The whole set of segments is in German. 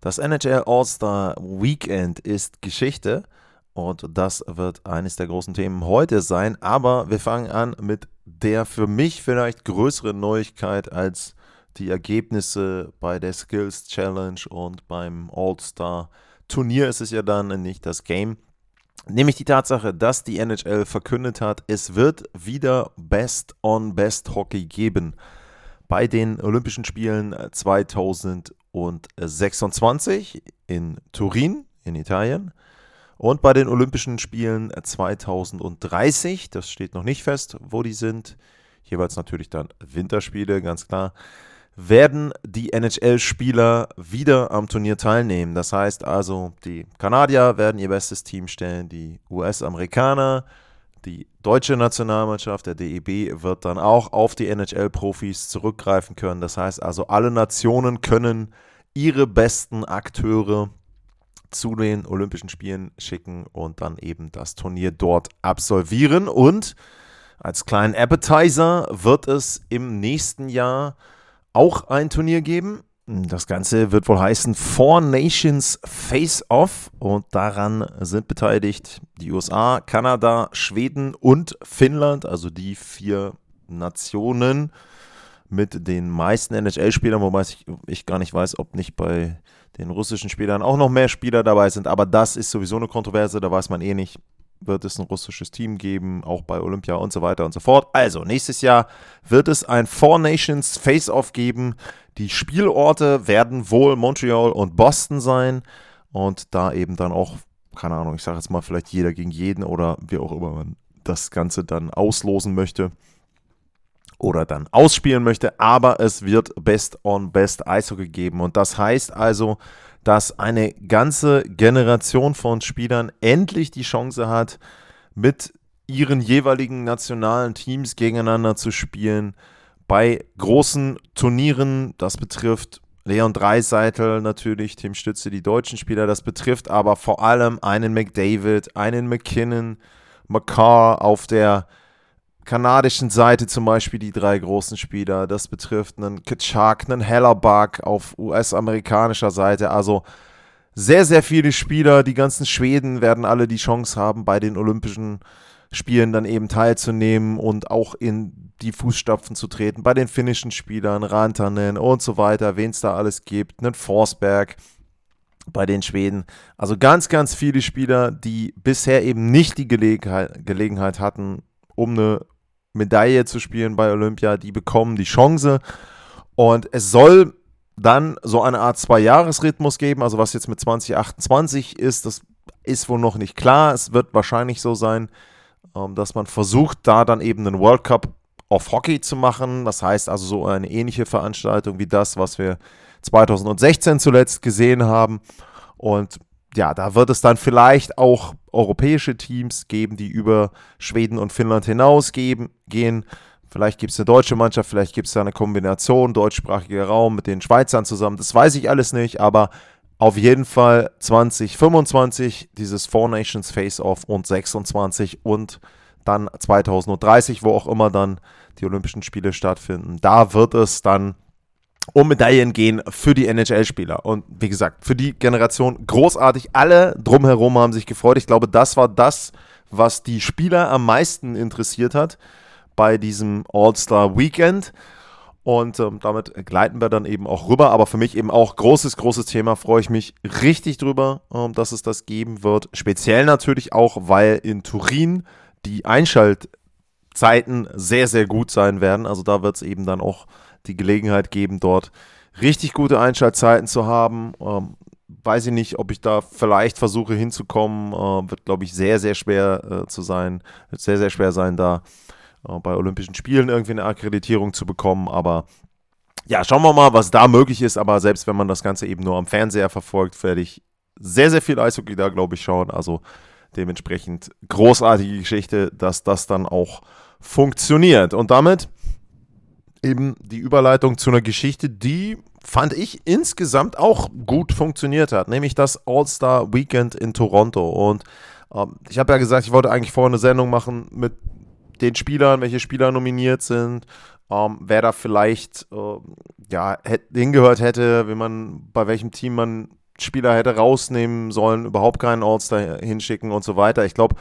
Das NHL All-Star Weekend ist Geschichte und das wird eines der großen Themen heute sein. Aber wir fangen an mit der für mich vielleicht größeren Neuigkeit als die Ergebnisse bei der Skills Challenge und beim All-Star Turnier ist es ja dann nicht das Game. Nämlich die Tatsache, dass die NHL verkündet hat, es wird wieder Best on Best Hockey geben bei den Olympischen Spielen 2026 in Turin in Italien und bei den Olympischen Spielen 2030, das steht noch nicht fest, wo die sind, jeweils natürlich dann Winterspiele, ganz klar, werden die NHL-Spieler wieder am Turnier teilnehmen. Das heißt also, die Kanadier werden ihr bestes Team stellen, die US-Amerikaner, die deutsche Nationalmannschaft, der DEB, wird dann auch auf die NHL-Profis zurückgreifen können. Das heißt also, alle Nationen können ihre besten Akteure zu den Olympischen Spielen schicken und dann eben das Turnier dort absolvieren. Und als kleinen Appetizer wird es im nächsten Jahr auch ein Turnier geben. Das Ganze wird wohl heißen Four Nations Face Off und daran sind beteiligt die USA, Kanada, Schweden und Finnland, also die vier Nationen mit den meisten NHL-Spielern, wobei ich, ich, gar nicht weiß, ob nicht bei den russischen Spielern auch noch mehr Spieler dabei sind, aber das ist sowieso eine Kontroverse, da weiß man eh nicht, wird es ein russisches Team geben, auch bei Olympia und so weiter und so fort. Also, nächstes Jahr wird es ein Four Nations Face-Off geben. Die Spielorte werden wohl Montreal und Boston sein und da eben dann auch, keine Ahnung, ich sage jetzt mal vielleicht jeder gegen jeden oder wie auch immer man das Ganze dann auslosen möchte oder dann ausspielen möchte, aber es wird Best on Best Eishockey geben und das heißt also, dass eine ganze Generation von Spielern endlich die Chance hat, mit ihren jeweiligen nationalen Teams gegeneinander zu spielen. Bei großen Turnieren, das betrifft Leon Dreiseitel natürlich, Tim Stütze, die deutschen Spieler, das betrifft aber vor allem einen McDavid, einen McKinnon, McCarr auf der kanadischen Seite zum Beispiel die drei großen Spieler. Das betrifft einen Kitschak, einen Hellerbuck auf US-amerikanischer Seite. Also sehr, sehr viele Spieler. Die ganzen Schweden werden alle die Chance haben, bei den Olympischen Spielen dann eben teilzunehmen und auch in die Fußstapfen zu treten. Bei den finnischen Spielern, Rantanen und so weiter, wen es da alles gibt. Einen Forsberg bei den Schweden. Also ganz, ganz viele Spieler, die bisher eben nicht die Gelegenheit, Gelegenheit hatten, um eine Medaille zu spielen bei Olympia, die bekommen die Chance. Und es soll dann so eine Art Zwei-Jahres-Rhythmus geben. Also was jetzt mit 2028 ist, das ist wohl noch nicht klar. Es wird wahrscheinlich so sein, ähm, dass man versucht, da dann eben einen World Cup of Hockey zu machen. Das heißt also so eine ähnliche Veranstaltung wie das, was wir 2016 zuletzt gesehen haben. Und ja, da wird es dann vielleicht auch europäische Teams geben, die über Schweden und Finnland hinaus gehen. Vielleicht gibt es eine deutsche Mannschaft, vielleicht gibt es da eine Kombination, deutschsprachiger Raum mit den Schweizern zusammen. Das weiß ich alles nicht, aber auf jeden Fall 2025 dieses Four Nations Face-Off und 26 und dann 2030, wo auch immer dann die Olympischen Spiele stattfinden. Da wird es dann um Medaillen gehen für die NHL-Spieler. Und wie gesagt, für die Generation großartig. Alle drumherum haben sich gefreut. Ich glaube, das war das, was die Spieler am meisten interessiert hat bei diesem All-Star Weekend. Und ähm, damit gleiten wir dann eben auch rüber. Aber für mich eben auch großes, großes Thema. Freue ich mich richtig drüber, ähm, dass es das geben wird. Speziell natürlich auch, weil in Turin die Einschaltzeiten sehr, sehr gut sein werden. Also da wird es eben dann auch die Gelegenheit geben, dort richtig gute Einschaltzeiten zu haben. Ähm, weiß ich nicht, ob ich da vielleicht versuche hinzukommen. Äh, wird, glaube ich, sehr, sehr schwer äh, zu sein. Wird sehr, sehr schwer sein, da äh, bei Olympischen Spielen irgendwie eine Akkreditierung zu bekommen. Aber ja, schauen wir mal, was da möglich ist. Aber selbst wenn man das Ganze eben nur am Fernseher verfolgt, werde ich sehr, sehr viel Eishockey da, glaube ich, schauen. Also dementsprechend großartige Geschichte, dass das dann auch funktioniert. Und damit eben die Überleitung zu einer Geschichte, die fand ich insgesamt auch gut funktioniert hat, nämlich das All-Star Weekend in Toronto. Und ähm, ich habe ja gesagt, ich wollte eigentlich vorher eine Sendung machen mit den Spielern, welche Spieler nominiert sind, ähm, wer da vielleicht äh, ja, hingehört hätte, wie man, bei welchem Team man Spieler hätte rausnehmen sollen, überhaupt keinen All-Star hinschicken und so weiter. Ich glaube,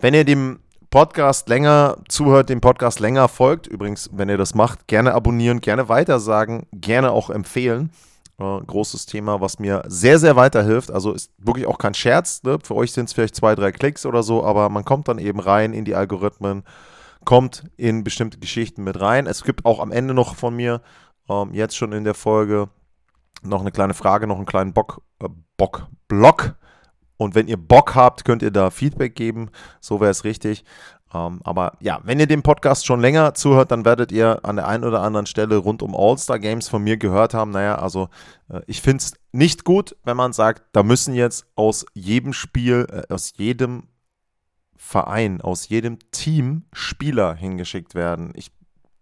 wenn ihr dem Podcast länger zuhört, dem Podcast länger folgt, übrigens, wenn ihr das macht, gerne abonnieren, gerne weitersagen, gerne auch empfehlen. Äh, großes Thema, was mir sehr, sehr weiterhilft. Also ist wirklich auch kein Scherz. Ne? Für euch sind es vielleicht zwei, drei Klicks oder so, aber man kommt dann eben rein in die Algorithmen, kommt in bestimmte Geschichten mit rein. Es gibt auch am Ende noch von mir, ähm, jetzt schon in der Folge, noch eine kleine Frage, noch einen kleinen Bock, äh, Bock, Block. Und wenn ihr Bock habt, könnt ihr da Feedback geben. So wäre es richtig. Ähm, aber ja, wenn ihr den Podcast schon länger zuhört, dann werdet ihr an der einen oder anderen Stelle rund um All-Star Games von mir gehört haben. Naja, also äh, ich finde es nicht gut, wenn man sagt, da müssen jetzt aus jedem Spiel, äh, aus jedem Verein, aus jedem Team Spieler hingeschickt werden. Ich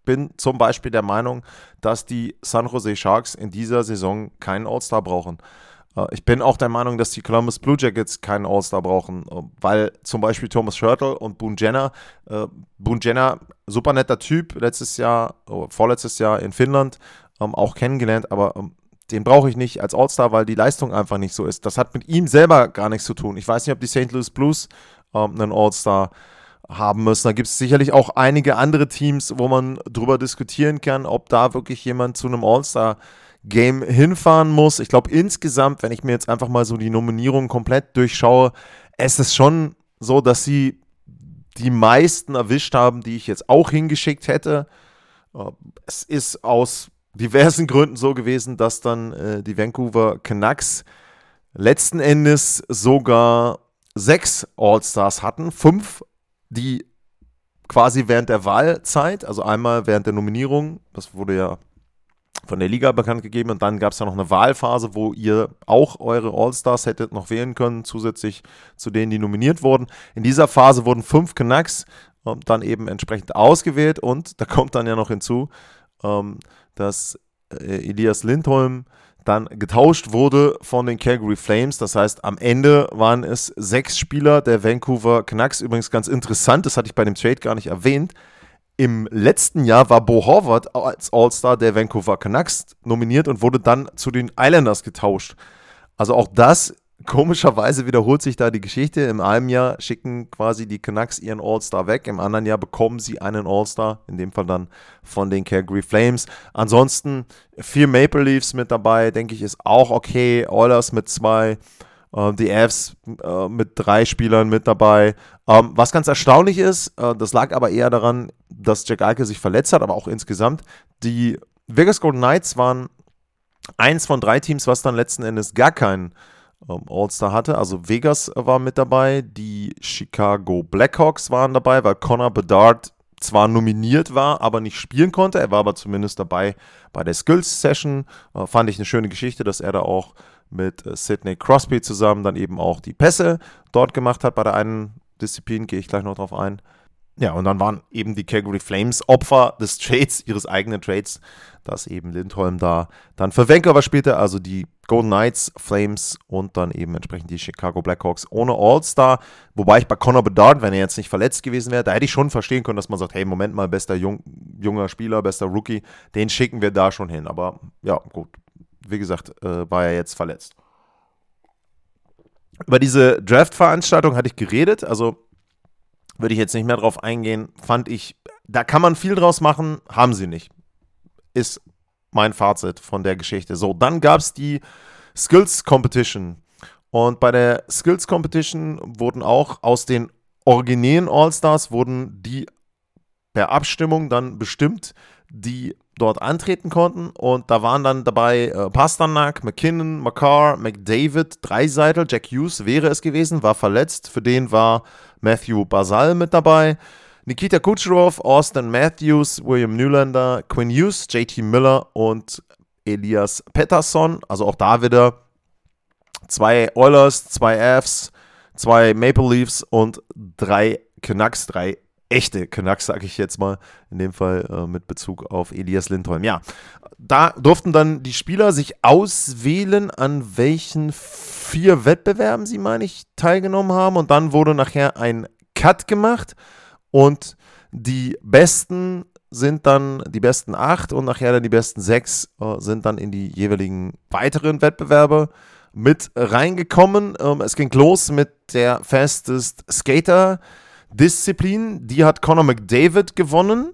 bin zum Beispiel der Meinung, dass die San Jose Sharks in dieser Saison keinen All-Star brauchen. Äh, ich bin auch der Meinung, dass die Columbus Blue Jackets keinen All-Star brauchen, äh, weil zum Beispiel Thomas Schurtle und Boone Jenner, äh, Boone Jenner, super netter Typ, letztes Jahr, oh, vorletztes Jahr in Finnland ähm, auch kennengelernt, aber ähm, den brauche ich nicht als All-Star, weil die Leistung einfach nicht so ist. Das hat mit ihm selber gar nichts zu tun. Ich weiß nicht, ob die St. Louis Blues ähm, einen All-Star haben müssen. Da gibt es sicherlich auch einige andere Teams, wo man drüber diskutieren kann, ob da wirklich jemand zu einem All-Star-Game hinfahren muss. Ich glaube, insgesamt, wenn ich mir jetzt einfach mal so die Nominierung komplett durchschaue, es ist schon so, dass sie die meisten erwischt haben, die ich jetzt auch hingeschickt hätte. Äh, es ist aus diversen Gründen so gewesen, dass dann äh, die Vancouver Canucks letzten Endes sogar sechs All-Stars hatten, fünf die quasi während der Wahlzeit, also einmal während der Nominierung, das wurde ja von der Liga bekannt gegeben und dann gab es ja noch eine Wahlphase, wo ihr auch eure All-Stars hättet noch wählen können, zusätzlich zu denen, die nominiert wurden. In dieser Phase wurden fünf Canucks ähm, dann eben entsprechend ausgewählt und da kommt dann ja noch hinzu, ähm, dass äh, Elias Lindholm dann getauscht wurde von den Calgary Flames. Das heißt, am Ende waren es sechs Spieler der Vancouver Canucks. Übrigens ganz interessant, das hatte ich bei dem Trade gar nicht erwähnt. Im letzten Jahr war Bo Horvath als All-Star der Vancouver Canucks nominiert und wurde dann zu den Islanders getauscht. Also auch das Komischerweise wiederholt sich da die Geschichte. Im einen Jahr schicken quasi die Canucks ihren All-Star weg, im anderen Jahr bekommen sie einen All-Star, in dem Fall dann von den Calgary Flames. Ansonsten vier Maple Leafs mit dabei, denke ich, ist auch okay. Oilers mit zwei, die Avs äh, mit drei Spielern mit dabei. Ähm, was ganz erstaunlich ist, äh, das lag aber eher daran, dass Jack Alke sich verletzt hat, aber auch insgesamt. Die Vegas Golden Knights waren eins von drei Teams, was dann letzten Endes gar keinen ähm, All-Star hatte. Also Vegas war mit dabei, die Chicago Blackhawks waren dabei, weil Connor Bedard zwar nominiert war, aber nicht spielen konnte. Er war aber zumindest dabei bei der Skills Session. Äh, fand ich eine schöne Geschichte, dass er da auch mit äh, Sidney Crosby zusammen dann eben auch die Pässe dort gemacht hat bei der einen Disziplin, gehe ich gleich noch drauf ein. Ja, und dann waren eben die Calgary Flames Opfer des Trades, ihres eigenen Trades, dass eben Lindholm da dann für Vancouver spielte, also die Golden Knights, Flames und dann eben entsprechend die Chicago Blackhawks ohne All-Star. Wobei ich bei Connor Bedard, wenn er jetzt nicht verletzt gewesen wäre, da hätte ich schon verstehen können, dass man sagt, hey, Moment mal, bester Jung, junger Spieler, bester Rookie, den schicken wir da schon hin. Aber ja, gut, wie gesagt, äh, war er jetzt verletzt. Über diese Draft-Veranstaltung hatte ich geredet, also würde ich jetzt nicht mehr drauf eingehen, fand ich, da kann man viel draus machen, haben sie nicht. Ist mein Fazit von der Geschichte. So, dann gab es die Skills Competition. Und bei der Skills Competition wurden auch aus den originären All-Stars wurden die per Abstimmung dann bestimmt, die dort antreten konnten. Und da waren dann dabei äh, Pasternak, McKinnon, McCarr, McDavid, Dreiseitel, Jack Hughes wäre es gewesen, war verletzt. Für den war Matthew Basal mit dabei. Nikita Kucherov, Austin Matthews, William Newlander, Quinn Hughes, JT Miller und Elias Pettersson. Also auch da wieder zwei Oilers, zwei Avs, zwei Maple Leafs und drei Canucks, drei echte Canucks, sage ich jetzt mal, in dem Fall äh, mit Bezug auf Elias Lindholm. Ja, da durften dann die Spieler sich auswählen, an welchen vier Wettbewerben sie, meine ich, teilgenommen haben. Und dann wurde nachher ein Cut gemacht und die besten sind dann die besten acht und nachher dann die besten sechs äh, sind dann in die jeweiligen weiteren Wettbewerbe mit reingekommen. Ähm, es ging los mit der Fastest Skater Disziplin. Die hat Conor McDavid gewonnen.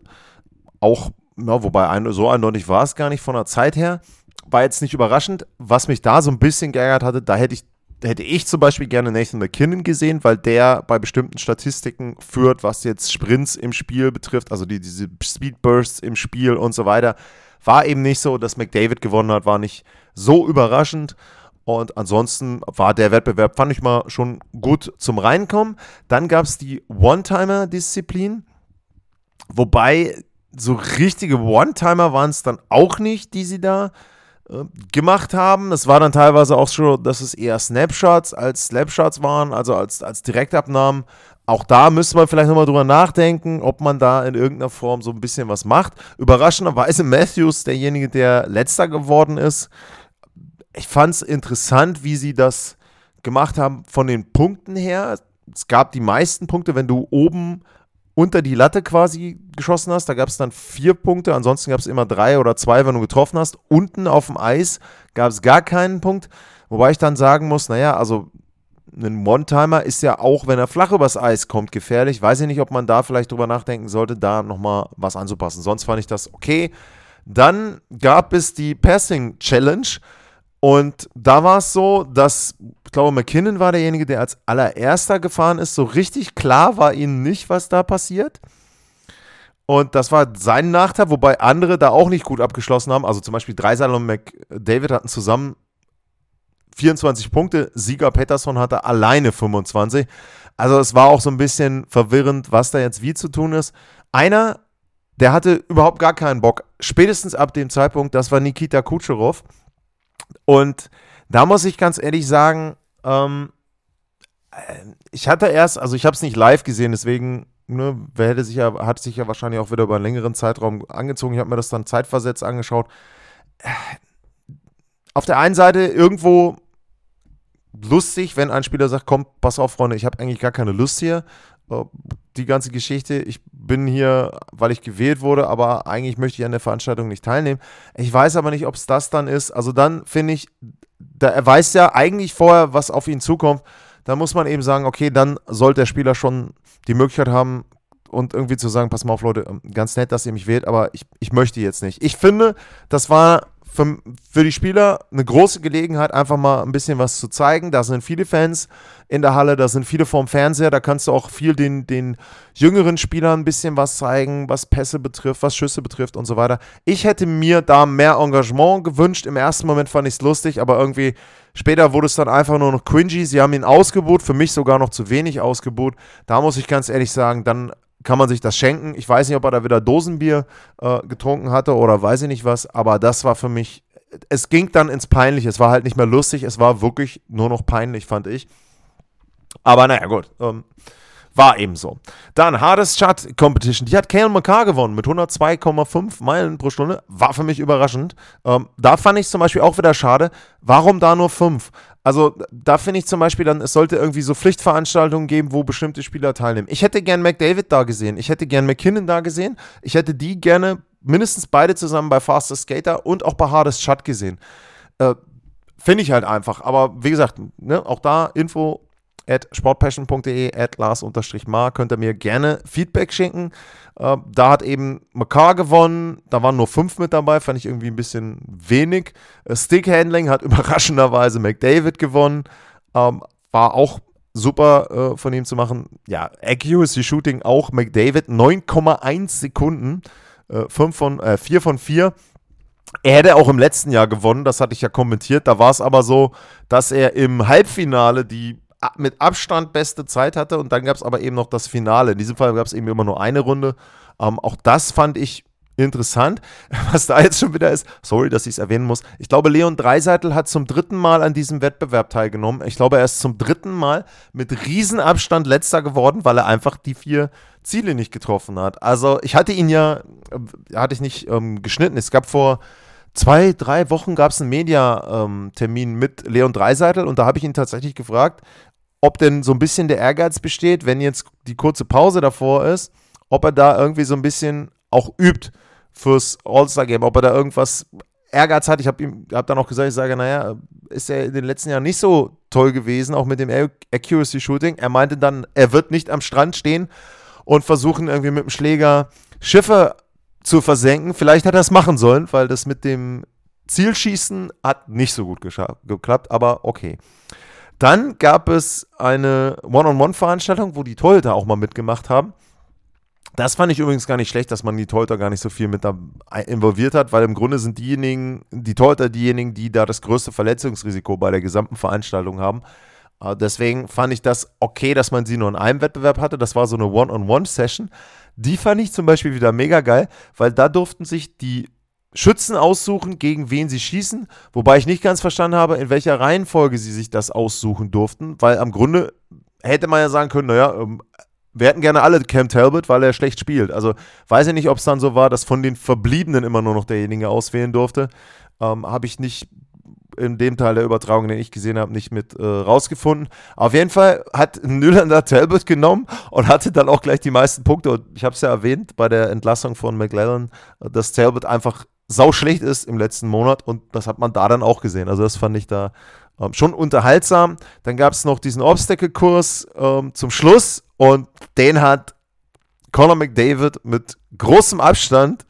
Auch, ja, wobei ein, so eindeutig war es gar nicht von der Zeit her. War jetzt nicht überraschend. Was mich da so ein bisschen geärgert hatte, da hätte ich hätte ich zum Beispiel gerne Nathan McKinnon gesehen, weil der bei bestimmten Statistiken führt, was jetzt Sprints im Spiel betrifft, also die, diese Speedbursts im Spiel und so weiter. War eben nicht so, dass McDavid gewonnen hat, war nicht so überraschend. Und ansonsten war der Wettbewerb, fand ich mal schon gut zum Reinkommen. Dann gab es die One-Timer-Disziplin. Wobei so richtige One-Timer waren es dann auch nicht, die sie da äh, gemacht haben. Das war dann teilweise auch schon, dass es eher Snapshots als Slapshots waren, also als, als Direktabnahmen. Auch da müsste man vielleicht nochmal drüber nachdenken, ob man da in irgendeiner Form so ein bisschen was macht. Überraschenderweise Matthews, derjenige, der letzter geworden ist, ich fand es interessant, wie sie das gemacht haben von den Punkten her. Es gab die meisten Punkte, wenn du oben unter die Latte quasi geschossen hast. Da gab es dann vier Punkte. Ansonsten gab es immer drei oder zwei, wenn du getroffen hast. Unten auf dem Eis gab es gar keinen Punkt. Wobei ich dann sagen muss, naja, also ein One-Timer ist ja auch, wenn er flach übers Eis kommt, gefährlich. Weiß ich nicht, ob man da vielleicht drüber nachdenken sollte, da nochmal was anzupassen. Sonst fand ich das okay. Dann gab es die Passing Challenge. Und da war es so, dass, ich glaube, McKinnon war derjenige, der als allererster gefahren ist. So richtig klar war ihnen nicht, was da passiert. Und das war sein Nachteil, wobei andere da auch nicht gut abgeschlossen haben. Also zum Beispiel Dreisal und McDavid hatten zusammen 24 Punkte. Sieger Pettersson hatte alleine 25. Also es war auch so ein bisschen verwirrend, was da jetzt wie zu tun ist. Einer, der hatte überhaupt gar keinen Bock. Spätestens ab dem Zeitpunkt, das war Nikita Kutscherow und da muss ich ganz ehrlich sagen, ähm, äh, ich hatte erst, also ich habe es nicht live gesehen, deswegen ne, hätte sich ja, hat sich ja wahrscheinlich auch wieder über einen längeren Zeitraum angezogen. Ich habe mir das dann zeitversetzt angeschaut. Äh, auf der einen Seite irgendwo lustig, wenn ein Spieler sagt, komm, pass auf, Freunde, ich habe eigentlich gar keine Lust hier. Äh, die ganze Geschichte, ich bin hier, weil ich gewählt wurde, aber eigentlich möchte ich an der Veranstaltung nicht teilnehmen. Ich weiß aber nicht, ob es das dann ist. Also dann finde ich, da, er weiß ja eigentlich vorher, was auf ihn zukommt. Da muss man eben sagen, okay, dann sollte der Spieler schon die Möglichkeit haben, und irgendwie zu sagen, pass mal auf, Leute, ganz nett, dass ihr mich wählt, aber ich, ich möchte jetzt nicht. Ich finde, das war für, für die Spieler eine große Gelegenheit, einfach mal ein bisschen was zu zeigen. Da sind viele Fans in der Halle, da sind viele vorm Fernseher, da kannst du auch viel den, den jüngeren Spielern ein bisschen was zeigen, was Pässe betrifft, was Schüsse betrifft und so weiter. Ich hätte mir da mehr Engagement gewünscht. Im ersten Moment fand ich es lustig, aber irgendwie später wurde es dann einfach nur noch cringy. Sie haben ihn ausgebucht, für mich sogar noch zu wenig ausgebucht. Da muss ich ganz ehrlich sagen, dann kann man sich das schenken. Ich weiß nicht, ob er da wieder Dosenbier äh, getrunken hatte oder weiß ich nicht was, aber das war für mich, es ging dann ins Peinliche. Es war halt nicht mehr lustig, es war wirklich nur noch peinlich, fand ich. Aber naja, gut. Ähm, war eben so. Dann Hardest Shot Competition. Die hat Kale McCarr gewonnen mit 102,5 Meilen pro Stunde. War für mich überraschend. Ähm, da fand ich zum Beispiel auch wieder schade. Warum da nur 5? Also da finde ich zum Beispiel dann, es sollte irgendwie so Pflichtveranstaltungen geben, wo bestimmte Spieler teilnehmen. Ich hätte gern McDavid da gesehen. Ich hätte gern McKinnon da gesehen. Ich hätte die gerne mindestens beide zusammen bei Fastest Skater und auch bei Hardest Shot gesehen. Äh, finde ich halt einfach. Aber wie gesagt, ne, auch da Info at sportpassion.de, at Lars-Mar, könnt ihr mir gerne Feedback schenken. Äh, da hat eben Makar gewonnen, da waren nur fünf mit dabei, fand ich irgendwie ein bisschen wenig. Äh, Stickhandling hat überraschenderweise McDavid gewonnen, ähm, war auch super äh, von ihm zu machen. Ja, Accuracy Shooting auch McDavid, 9,1 Sekunden, äh, von, äh, 4 von 4. Er hätte auch im letzten Jahr gewonnen, das hatte ich ja kommentiert. Da war es aber so, dass er im Halbfinale die mit Abstand beste Zeit hatte und dann gab es aber eben noch das Finale. In diesem Fall gab es eben immer nur eine Runde. Ähm, auch das fand ich interessant. Was da jetzt schon wieder ist, sorry, dass ich es erwähnen muss. Ich glaube, Leon Dreiseitel hat zum dritten Mal an diesem Wettbewerb teilgenommen. Ich glaube, er ist zum dritten Mal mit Riesenabstand letzter geworden, weil er einfach die vier Ziele nicht getroffen hat. Also ich hatte ihn ja, äh, hatte ich nicht ähm, geschnitten. Es gab vor zwei, drei Wochen gab es einen Media-Termin ähm, mit Leon Dreiseitel und da habe ich ihn tatsächlich gefragt, ob denn so ein bisschen der Ehrgeiz besteht, wenn jetzt die kurze Pause davor ist, ob er da irgendwie so ein bisschen auch übt fürs All-Star-Game, ob er da irgendwas Ehrgeiz hat. Ich habe ihm hab dann auch gesagt, ich sage, naja, ist er in den letzten Jahren nicht so toll gewesen, auch mit dem Accuracy Shooting. Er meinte dann, er wird nicht am Strand stehen und versuchen irgendwie mit dem Schläger Schiffe zu versenken. Vielleicht hat er es machen sollen, weil das mit dem Zielschießen hat nicht so gut geklappt, aber okay. Dann gab es eine One-on-One-Veranstaltung, wo die Torhüter auch mal mitgemacht haben. Das fand ich übrigens gar nicht schlecht, dass man die Torhüter gar nicht so viel mit da involviert hat, weil im Grunde sind diejenigen, die Torhüter diejenigen, die da das größte Verletzungsrisiko bei der gesamten Veranstaltung haben. Äh, deswegen fand ich das okay, dass man sie nur in einem Wettbewerb hatte. Das war so eine One-on-One-Session. Die fand ich zum Beispiel wieder mega geil, weil da durften sich die Schützen aussuchen, gegen wen sie schießen, wobei ich nicht ganz verstanden habe, in welcher Reihenfolge sie sich das aussuchen durften, weil am Grunde hätte man ja sagen können, naja, ähm, wir hätten gerne alle Cam Talbot, weil er schlecht spielt. Also weiß ich nicht, ob es dann so war, dass von den Verbliebenen immer nur noch derjenige auswählen durfte. Ähm, habe ich nicht in dem Teil der Übertragung, den ich gesehen habe, nicht mit äh, rausgefunden. Auf jeden Fall hat Nylander Talbot genommen und hatte dann auch gleich die meisten Punkte. Und ich habe es ja erwähnt bei der Entlassung von McLellan, dass Talbot einfach sau schlecht ist im letzten Monat und das hat man da dann auch gesehen. Also das fand ich da ähm, schon unterhaltsam. Dann gab es noch diesen Obstacle-Kurs ähm, zum Schluss und den hat Conor McDavid mit großem Abstand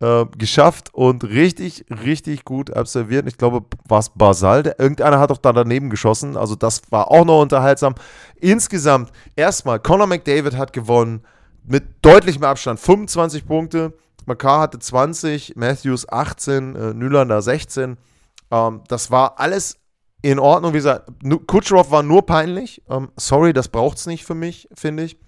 äh, geschafft und richtig, richtig gut absolviert. Ich glaube, war es Basal. Irgendeiner hat doch da daneben geschossen. Also das war auch noch unterhaltsam. Insgesamt, erstmal, Conor McDavid hat gewonnen mit deutlichem Abstand. 25 Punkte. Makar hatte 20, Matthews 18, äh, Nylander 16. Ähm, das war alles in Ordnung. Wie gesagt, Kucherov war nur peinlich. Ähm, sorry, das braucht es nicht für mich, finde ich.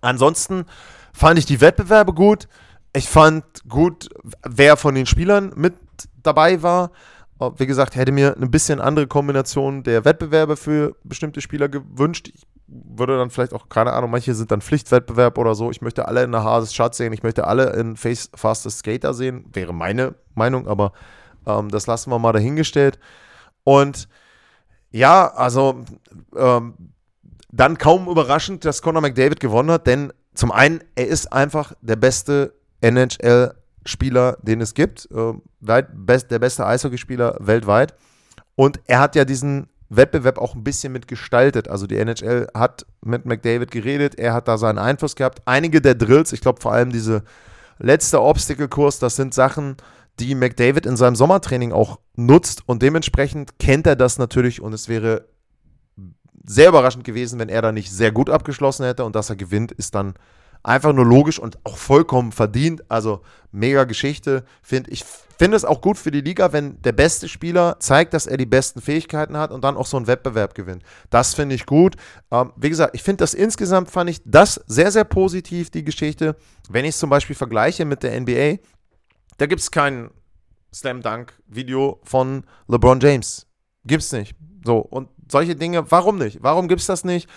Ansonsten fand ich die Wettbewerbe gut. Ich fand gut, wer von den Spielern mit dabei war. Äh, wie gesagt, hätte mir eine bisschen andere Kombination der Wettbewerbe für bestimmte Spieler gewünscht. Ich würde dann vielleicht auch, keine Ahnung, manche sind dann Pflichtwettbewerb oder so. Ich möchte alle in der Hardest Shot sehen, ich möchte alle in Face Fastest Skater sehen. Wäre meine Meinung, aber ähm, das lassen wir mal dahingestellt. Und ja, also ähm, dann kaum überraschend, dass Conor McDavid gewonnen hat, denn zum einen, er ist einfach der beste NHL-Spieler, den es gibt, äh, weit, best, der beste Eishockeyspieler weltweit. Und er hat ja diesen Wettbewerb auch ein bisschen mitgestaltet. Also die NHL hat mit McDavid geredet, er hat da seinen Einfluss gehabt. Einige der Drills, ich glaube vor allem diese letzte Obstacle-Kurs, das sind Sachen, die McDavid in seinem Sommertraining auch nutzt und dementsprechend kennt er das natürlich und es wäre sehr überraschend gewesen, wenn er da nicht sehr gut abgeschlossen hätte und dass er gewinnt, ist dann einfach nur logisch und auch vollkommen verdient. Also mega Geschichte, finde ich. Finde es auch gut für die Liga, wenn der beste Spieler zeigt, dass er die besten Fähigkeiten hat und dann auch so einen Wettbewerb gewinnt. Das finde ich gut. Ähm, wie gesagt, ich finde das insgesamt fand ich das sehr, sehr positiv, die Geschichte. Wenn ich es zum Beispiel vergleiche mit der NBA, da gibt es kein Slam Dunk Video von LeBron James. Gibt's nicht. So, und solche Dinge, warum nicht? Warum gibt's das nicht?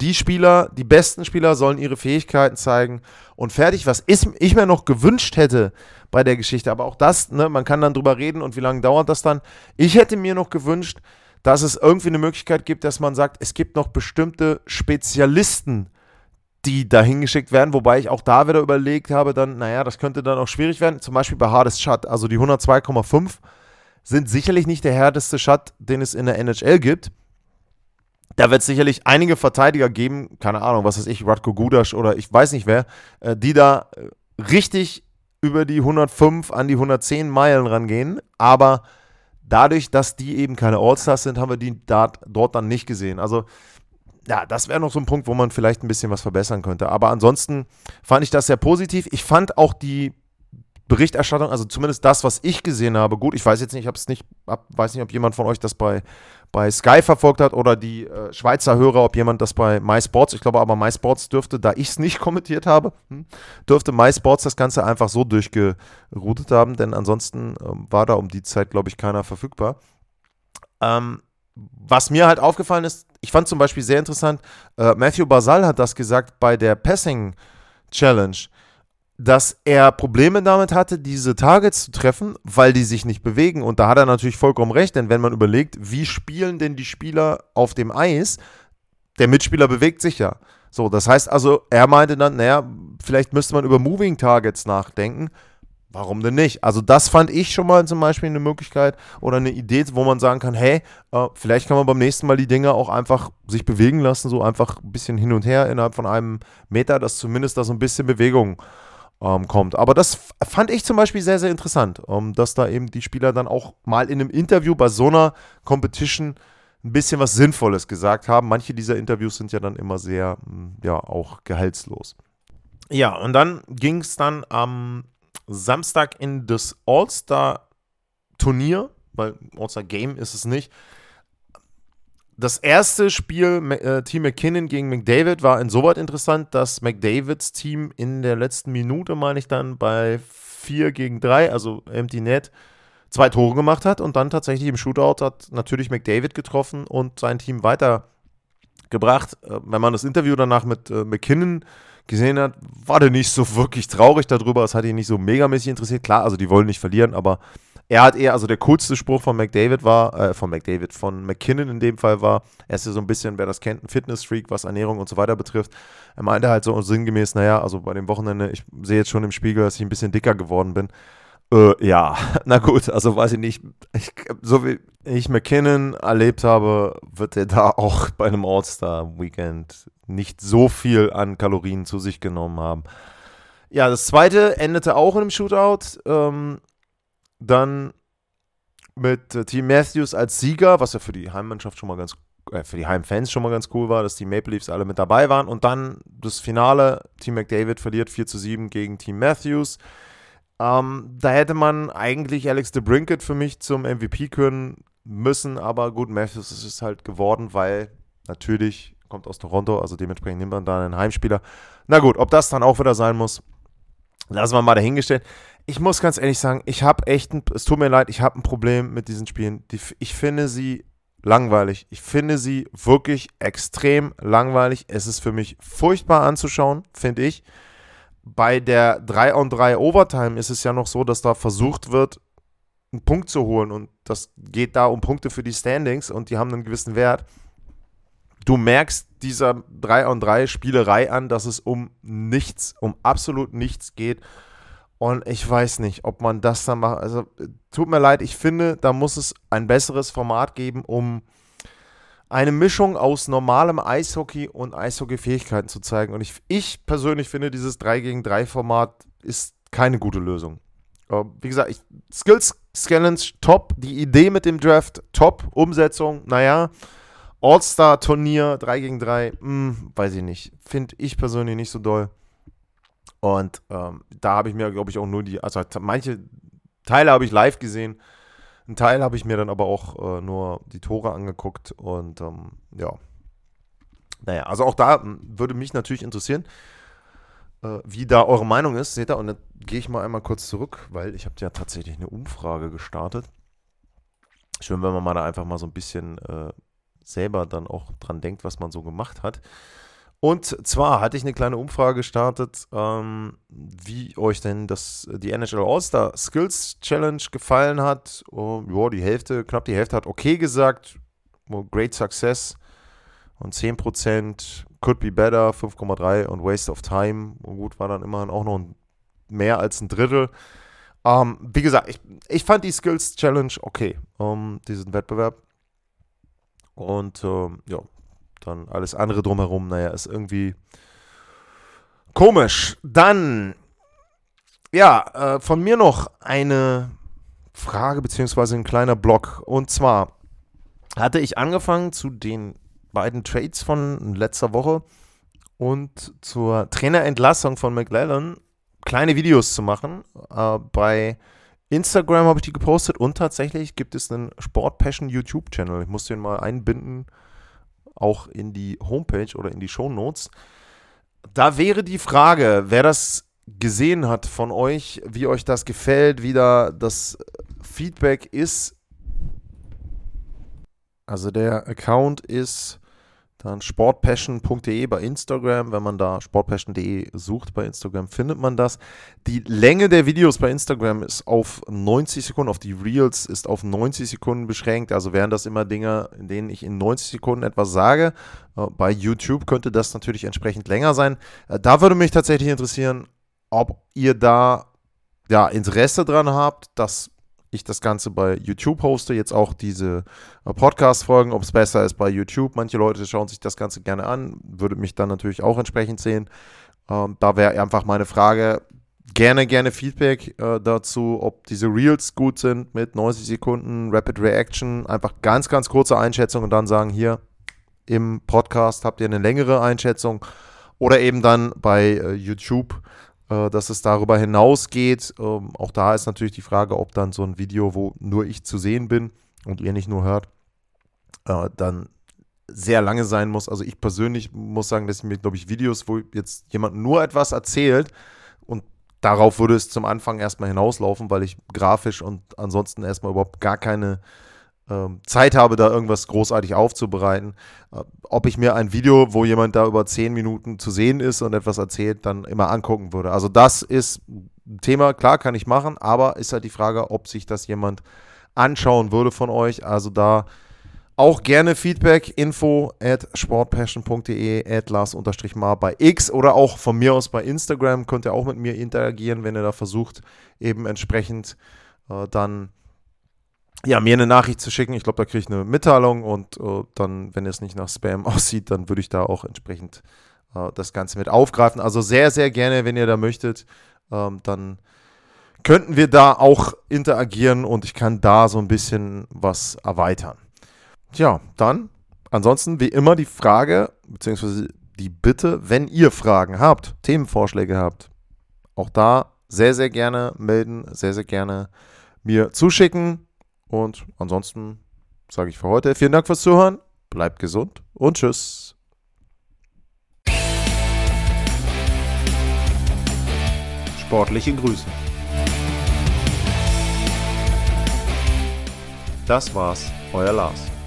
Die Spieler, die besten Spieler sollen ihre Fähigkeiten zeigen und fertig. Was ich mir noch gewünscht hätte bei der Geschichte, aber auch das, ne, man kann dann drüber reden und wie lange dauert das dann. Ich hätte mir noch gewünscht, dass es irgendwie eine Möglichkeit gibt, dass man sagt, es gibt noch bestimmte Spezialisten, die da hingeschickt werden, wobei ich auch da wieder überlegt habe, dann, naja, das könnte dann auch schwierig werden. Zum Beispiel bei Hardest Shot, also die 102,5 sind sicherlich nicht der härteste Shot, den es in der NHL gibt. Da wird es sicherlich einige Verteidiger geben, keine Ahnung, was weiß ich, Radko Gudas oder ich weiß nicht wer, äh, die da äh, richtig über die 105 an die 110 Meilen rangehen, aber dadurch, dass die eben keine All-Stars sind, haben wir die dort dann nicht gesehen. Also ja, das wäre noch so ein Punkt, wo man vielleicht ein bisschen was verbessern könnte. Aber ansonsten fand ich das sehr positiv. Ich fand auch die Berichterstattung, also zumindest das, was ich gesehen habe, gut, ich weiß jetzt nicht, ich habe es nicht, hab, weiß nicht, ob jemand von euch das bei, bei Sky verfolgt hat oder die äh, Schweizer Hörer, ob jemand das bei MySports, ich glaube aber MySports dürfte, da ich es nicht kommentiert habe, hm, dürfte MySports das Ganze einfach so durchgeroutet haben, denn ansonsten ähm, war da um die Zeit, glaube ich, keiner verfügbar. Ähm, was mir halt aufgefallen ist, ich fand zum Beispiel sehr interessant, äh, Matthew Basal hat das gesagt bei der Passing Challenge dass er Probleme damit hatte, diese Targets zu treffen, weil die sich nicht bewegen. Und da hat er natürlich vollkommen recht, denn wenn man überlegt, wie spielen denn die Spieler auf dem Eis, der Mitspieler bewegt sich ja. So, das heißt also, er meinte dann, naja, vielleicht müsste man über Moving Targets nachdenken. Warum denn nicht? Also, das fand ich schon mal zum Beispiel eine Möglichkeit oder eine Idee, wo man sagen kann: hey, äh, vielleicht kann man beim nächsten Mal die Dinge auch einfach sich bewegen lassen, so einfach ein bisschen hin und her innerhalb von einem Meter, dass zumindest da so ein bisschen Bewegung äh, ähm, kommt. Aber das fand ich zum Beispiel sehr, sehr interessant, ähm, dass da eben die Spieler dann auch mal in einem Interview bei so einer Competition ein bisschen was Sinnvolles gesagt haben. Manche dieser Interviews sind ja dann immer sehr, hm, ja, auch gehaltslos. Ja, und dann ging es dann am Samstag in das All-Star-Turnier, weil All-Star-Game ist es nicht, das erste Spiel äh, Team McKinnon gegen McDavid war insoweit interessant, dass McDavids Team in der letzten Minute, meine ich dann, bei 4 gegen 3, also Empty Net, zwei Tore gemacht hat und dann tatsächlich im Shootout hat natürlich McDavid getroffen und sein Team weitergebracht. Äh, wenn man das Interview danach mit äh, McKinnon gesehen hat, war der nicht so wirklich traurig darüber. Es hat ihn nicht so megamäßig interessiert. Klar, also die wollen nicht verlieren, aber er hat eher, also der coolste Spruch von McDavid war, äh, von McDavid, von McKinnon in dem Fall war, er ist ja so ein bisschen, wer das kennt, ein Fitnessfreak, was Ernährung und so weiter betrifft. Er meinte halt so sinngemäß, naja, also bei dem Wochenende, ich sehe jetzt schon im Spiegel, dass ich ein bisschen dicker geworden bin. Äh, ja, na gut, also weiß ich nicht. Ich, so wie ich McKinnon erlebt habe, wird er da auch bei einem All-Star-Weekend nicht so viel an Kalorien zu sich genommen haben. Ja, das zweite endete auch in einem Shootout. Ähm, dann mit äh, Team Matthews als Sieger, was ja für die Heimmannschaft schon mal ganz, äh, für die Heimfans schon mal ganz cool war, dass die Maple Leafs alle mit dabei waren. Und dann das Finale, Team McDavid verliert 4 zu 7 gegen Team Matthews. Ähm, da hätte man eigentlich Alex de Brinket für mich zum MVP können müssen, aber gut, Matthews ist es halt geworden, weil natürlich kommt aus Toronto, also dementsprechend nimmt man da einen Heimspieler. Na gut, ob das dann auch wieder sein muss, lassen wir mal dahingestellt ich muss ganz ehrlich sagen, ich habe echt, ein, es tut mir leid, ich habe ein Problem mit diesen Spielen. Die, ich finde sie langweilig. Ich finde sie wirklich extrem langweilig. Es ist für mich furchtbar anzuschauen, finde ich. Bei der 3 on 3 Overtime ist es ja noch so, dass da versucht wird, einen Punkt zu holen. Und das geht da um Punkte für die Standings und die haben einen gewissen Wert. Du merkst dieser 3 on 3 Spielerei an, dass es um nichts, um absolut nichts geht. Und ich weiß nicht, ob man das dann macht. Also, tut mir leid, ich finde, da muss es ein besseres Format geben, um eine Mischung aus normalem Eishockey und Eishockey-Fähigkeiten zu zeigen. Und ich, ich persönlich finde, dieses 3 gegen 3 Format ist keine gute Lösung. Wie gesagt, Skills Challenge top, die Idee mit dem Draft top, Umsetzung, naja, All-Star-Turnier 3 gegen 3, mh, hm, weiß ich nicht. Finde ich persönlich nicht so doll. Und ähm, da habe ich mir, glaube ich, auch nur die, also manche Teile habe ich live gesehen, einen Teil habe ich mir dann aber auch äh, nur die Tore angeguckt und ähm, ja. Naja, also auch da hm, würde mich natürlich interessieren, äh, wie da eure Meinung ist. Seht ihr, und dann gehe ich mal einmal kurz zurück, weil ich habe ja tatsächlich eine Umfrage gestartet. Schön, wenn man mal da einfach mal so ein bisschen äh, selber dann auch dran denkt, was man so gemacht hat. Und zwar hatte ich eine kleine Umfrage gestartet, ähm, wie euch denn das, die NHL All-Star Skills Challenge gefallen hat. Oh, ja, die Hälfte, knapp die Hälfte hat okay gesagt. Great Success. Und 10% could be better, 5,3 und Waste of Time. Und gut, war dann immerhin auch noch mehr als ein Drittel. Ähm, wie gesagt, ich, ich fand die Skills Challenge okay, um, diesen Wettbewerb. Und ähm, ja, dann alles andere drumherum, naja, ist irgendwie komisch. Dann, ja, äh, von mir noch eine Frage, beziehungsweise ein kleiner Block. Und zwar hatte ich angefangen zu den beiden Trades von letzter Woche und zur Trainerentlassung von McLellan kleine Videos zu machen. Äh, bei Instagram habe ich die gepostet und tatsächlich gibt es einen Sport Passion YouTube-Channel. Ich muss den mal einbinden, auch in die Homepage oder in die Show Notes. Da wäre die Frage, wer das gesehen hat von euch, wie euch das gefällt, wie da das Feedback ist. Also der Account ist dann sportpassion.de bei Instagram. Wenn man da sportpassion.de sucht bei Instagram, findet man das. Die Länge der Videos bei Instagram ist auf 90 Sekunden, auf die Reels ist auf 90 Sekunden beschränkt. Also wären das immer Dinge, in denen ich in 90 Sekunden etwas sage. Äh, bei YouTube könnte das natürlich entsprechend länger sein. Äh, da würde mich tatsächlich interessieren, ob ihr da ja, Interesse dran habt, dass ich das Ganze bei YouTube poste, jetzt auch diese äh, Podcast-Folgen, ob es besser ist bei YouTube. Manche Leute schauen sich das Ganze gerne an, würde mich dann natürlich auch entsprechend sehen. Ähm, da wäre einfach meine Frage, gerne, gerne Feedback äh, dazu, ob diese Reels gut sind mit 90 Sekunden Rapid Reaction. Einfach ganz, ganz kurze Einschätzung und dann sagen, hier im Podcast habt ihr eine längere Einschätzung. Oder eben dann bei äh, YouTube äh, dass es darüber hinausgeht. Ähm, auch da ist natürlich die Frage, ob dann so ein Video, wo nur ich zu sehen bin und ihr nicht nur hört, äh, dann sehr lange sein muss. Also ich persönlich muss sagen, dass ich mir, glaube ich, Videos, wo jetzt jemand nur etwas erzählt und darauf würde es zum Anfang erstmal hinauslaufen, weil ich grafisch und ansonsten erstmal überhaupt gar keine Zeit habe, da irgendwas großartig aufzubereiten. Äh, ob ich mir ein Video, wo jemand da über zehn Minuten zu sehen ist und etwas erzählt, dann immer angucken würde. Also das ist ein Thema, klar kann ich machen, aber ist halt die Frage, ob sich das jemand anschauen würde von euch. Also da auch gerne Feedback, info at sportpassion.de, at Lars-Mar bei X oder auch von mir aus bei Instagram. Könnt ihr auch mit mir interagieren, wenn ihr da versucht, eben entsprechend äh, dann ja, mir eine Nachricht zu schicken. Ich glaube, da kriege ich eine Mitteilung und äh, dann, wenn es nicht nach Spam aussieht, dann würde ich da auch entsprechend äh, das Ganze mit aufgreifen. Also sehr, sehr gerne, wenn ihr da möchtet, ähm, dann könnten wir da auch interagieren und ich kann da so ein bisschen was erweitern. Tja, dann ansonsten wie immer die Frage, beziehungsweise die Bitte, wenn ihr Fragen habt, Themenvorschläge habt, auch da sehr, sehr gerne melden, sehr, sehr gerne mir zuschicken. Und ansonsten sage ich für heute vielen Dank fürs Zuhören, bleibt gesund und tschüss. Sportliche Grüße. Das war's, euer Lars.